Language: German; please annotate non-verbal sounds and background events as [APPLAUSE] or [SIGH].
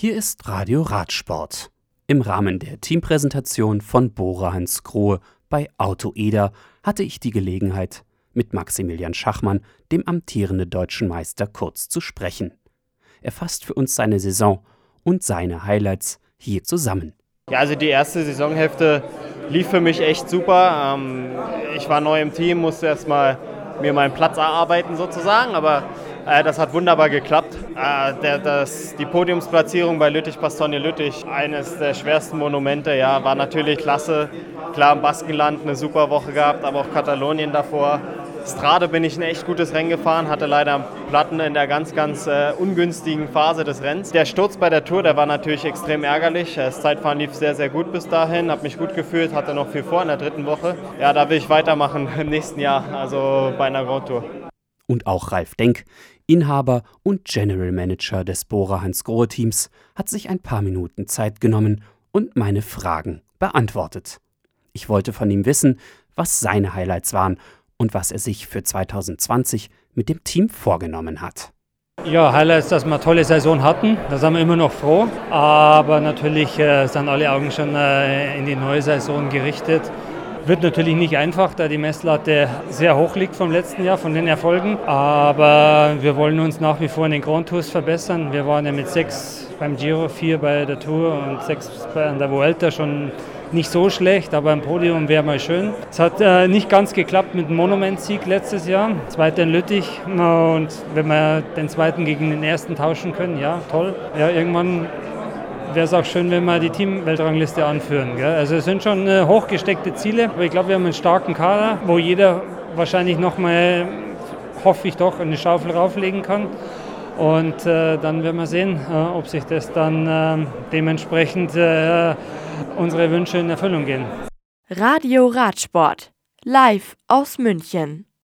Hier ist Radio Radsport. Im Rahmen der Teampräsentation von Bora Hans Grohe bei Auto Eder hatte ich die Gelegenheit, mit Maximilian Schachmann, dem amtierenden deutschen Meister, kurz zu sprechen. Er fasst für uns seine Saison und seine Highlights hier zusammen. Ja, also die erste Saisonhälfte lief für mich echt super. Ähm, ich war neu im Team, musste erstmal mir meinen Platz erarbeiten sozusagen, aber das hat wunderbar geklappt. Äh, das, die Podiumsplatzierung bei Lüttich-Bastogne-Lüttich, eines der schwersten Monumente, ja, war natürlich klasse. Klar, im Baskenland eine super Woche gehabt, aber auch Katalonien davor. Strade bin ich ein echt gutes Rennen gefahren, hatte leider Platten in der ganz, ganz äh, ungünstigen Phase des Rennens. Der Sturz bei der Tour, der war natürlich extrem ärgerlich. Das Zeitfahren lief sehr, sehr gut bis dahin, habe mich gut gefühlt, hatte noch viel vor in der dritten Woche. Ja, da will ich weitermachen [LAUGHS] im nächsten Jahr, also bei einer Grand Tour. Und auch Ralf Denk, Inhaber und General Manager des Bora Hans Grohe Teams, hat sich ein paar Minuten Zeit genommen und meine Fragen beantwortet. Ich wollte von ihm wissen, was seine Highlights waren und was er sich für 2020 mit dem Team vorgenommen hat. Ja, Highlights, dass wir eine tolle Saison hatten. Da sind wir immer noch froh. Aber natürlich äh, sind alle Augen schon äh, in die neue Saison gerichtet. Wird natürlich nicht einfach, da die Messlatte sehr hoch liegt vom letzten Jahr, von den Erfolgen. Aber wir wollen uns nach wie vor in den Grand Tours verbessern. Wir waren ja mit sechs beim Giro, vier bei der Tour und sechs bei der Vuelta schon nicht so schlecht, aber ein Podium wäre mal schön. Es hat äh, nicht ganz geklappt mit dem Monument-Sieg letztes Jahr, zweiter in Lüttich. Und wenn wir den zweiten gegen den ersten tauschen können, ja, toll. Ja, irgendwann wäre es auch schön, wenn wir die Team-Weltrangliste anführen. Gell? Also es sind schon äh, hochgesteckte Ziele, aber ich glaube, wir haben einen starken Kader, wo jeder wahrscheinlich nochmal, hoffe ich doch, eine Schaufel rauflegen kann. Und äh, dann werden wir sehen, äh, ob sich das dann äh, dementsprechend äh, unsere Wünsche in Erfüllung gehen. Radio Radsport, live aus München.